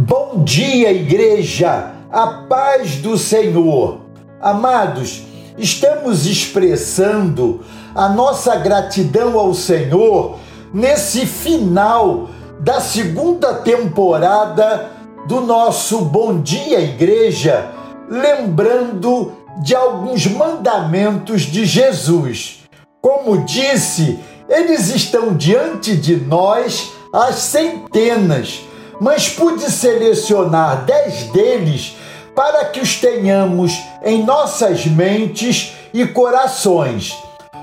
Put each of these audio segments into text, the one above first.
Bom dia, igreja, a paz do Senhor. Amados, estamos expressando a nossa gratidão ao Senhor nesse final da segunda temporada do nosso Bom Dia Igreja, lembrando de alguns mandamentos de Jesus. Como disse, eles estão diante de nós às centenas mas pude selecionar dez deles para que os tenhamos em nossas mentes e corações.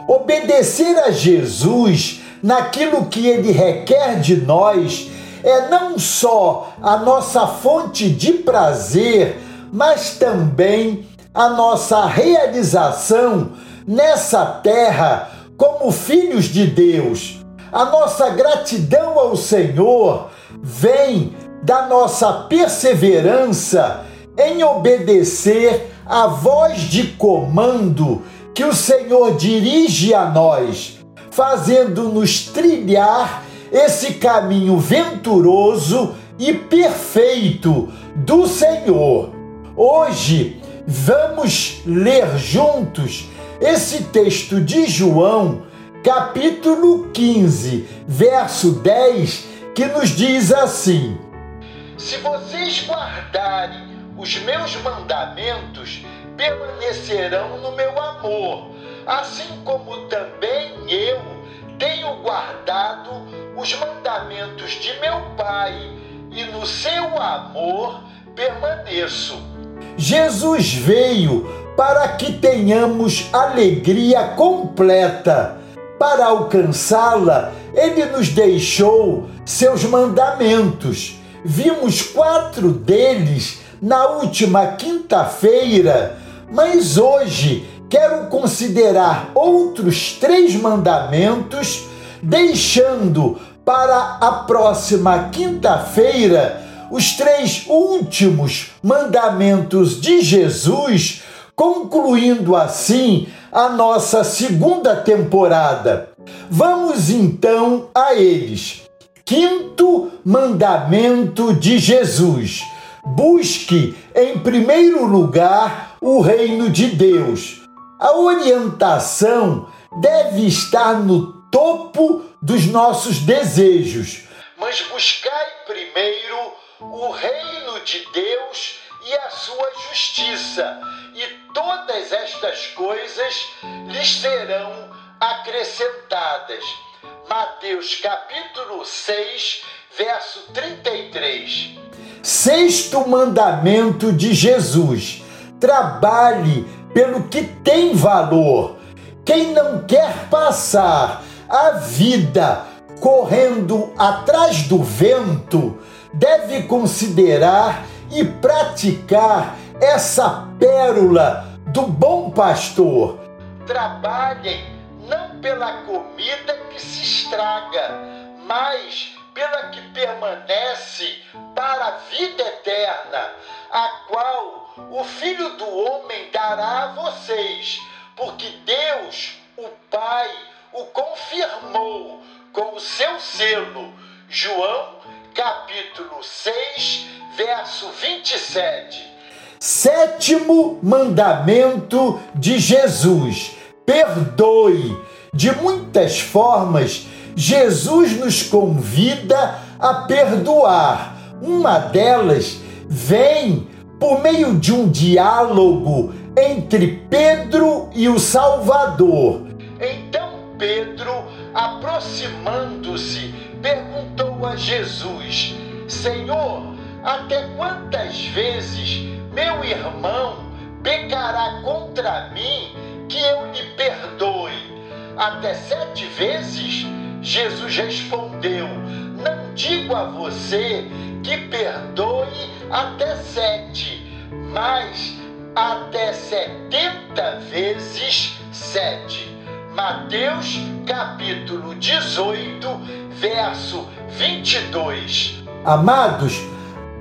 Obedecer a Jesus naquilo que ele requer de nós é não só a nossa fonte de prazer, mas também a nossa realização nessa terra como filhos de Deus. A nossa gratidão ao Senhor vem da nossa perseverança em obedecer à voz de comando que o Senhor dirige a nós, fazendo-nos trilhar esse caminho venturoso e perfeito do Senhor. Hoje vamos ler juntos esse texto de João, capítulo 15, verso 10 que nos diz assim: Se vocês guardarem os meus mandamentos, permanecerão no meu amor, assim como também eu tenho guardado os mandamentos de meu Pai, e no seu amor permaneço. Jesus veio para que tenhamos alegria completa. Para alcançá-la, ele nos deixou seus mandamentos. Vimos quatro deles na última quinta-feira, mas hoje quero considerar outros três mandamentos, deixando para a próxima quinta-feira os três últimos mandamentos de Jesus, concluindo assim a nossa segunda temporada. Vamos então a eles. Quinto mandamento de Jesus: busque em primeiro lugar o reino de Deus. A orientação deve estar no topo dos nossos desejos. Mas buscai primeiro o reino de Deus e a sua justiça, e todas estas coisas lhes serão acrescentadas. Mateus capítulo 6, verso 33. Sexto mandamento de Jesus: trabalhe pelo que tem valor. Quem não quer passar a vida correndo atrás do vento deve considerar e praticar essa pérola do bom pastor. Trabalhem pela comida que se estraga, mas pela que permanece para a vida eterna, a qual o Filho do Homem dará a vocês, porque Deus, o Pai, o confirmou com o seu selo. João, capítulo 6, verso 27. Sétimo mandamento de Jesus perdoe. De muitas formas, Jesus nos convida a perdoar. Uma delas vem por meio de um diálogo entre Pedro e o Salvador. Então Pedro, aproximando-se, perguntou a Jesus: Senhor, até quantas vezes meu irmão pecará contra mim que eu lhe perdoe até sete vezes? Jesus respondeu: Não digo a você que perdoe até sete, mas até setenta vezes sete. Mateus capítulo 18, verso 22. Amados,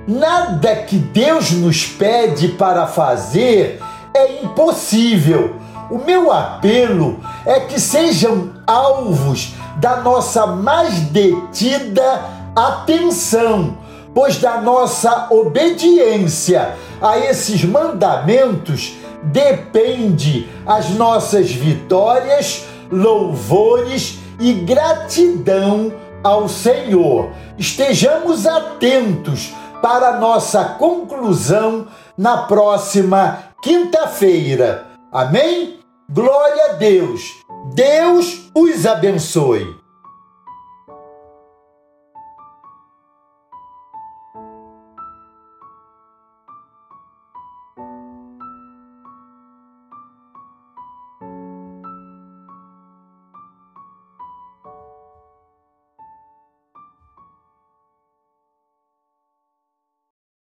nada que Deus nos pede para fazer é impossível o meu apelo é que sejam alvos da nossa mais detida atenção, pois da nossa obediência a esses mandamentos depende as nossas vitórias, louvores e gratidão ao Senhor. Estejamos atentos para nossa conclusão na próxima quinta-feira. Amém? Glória a Deus. Deus os abençoe.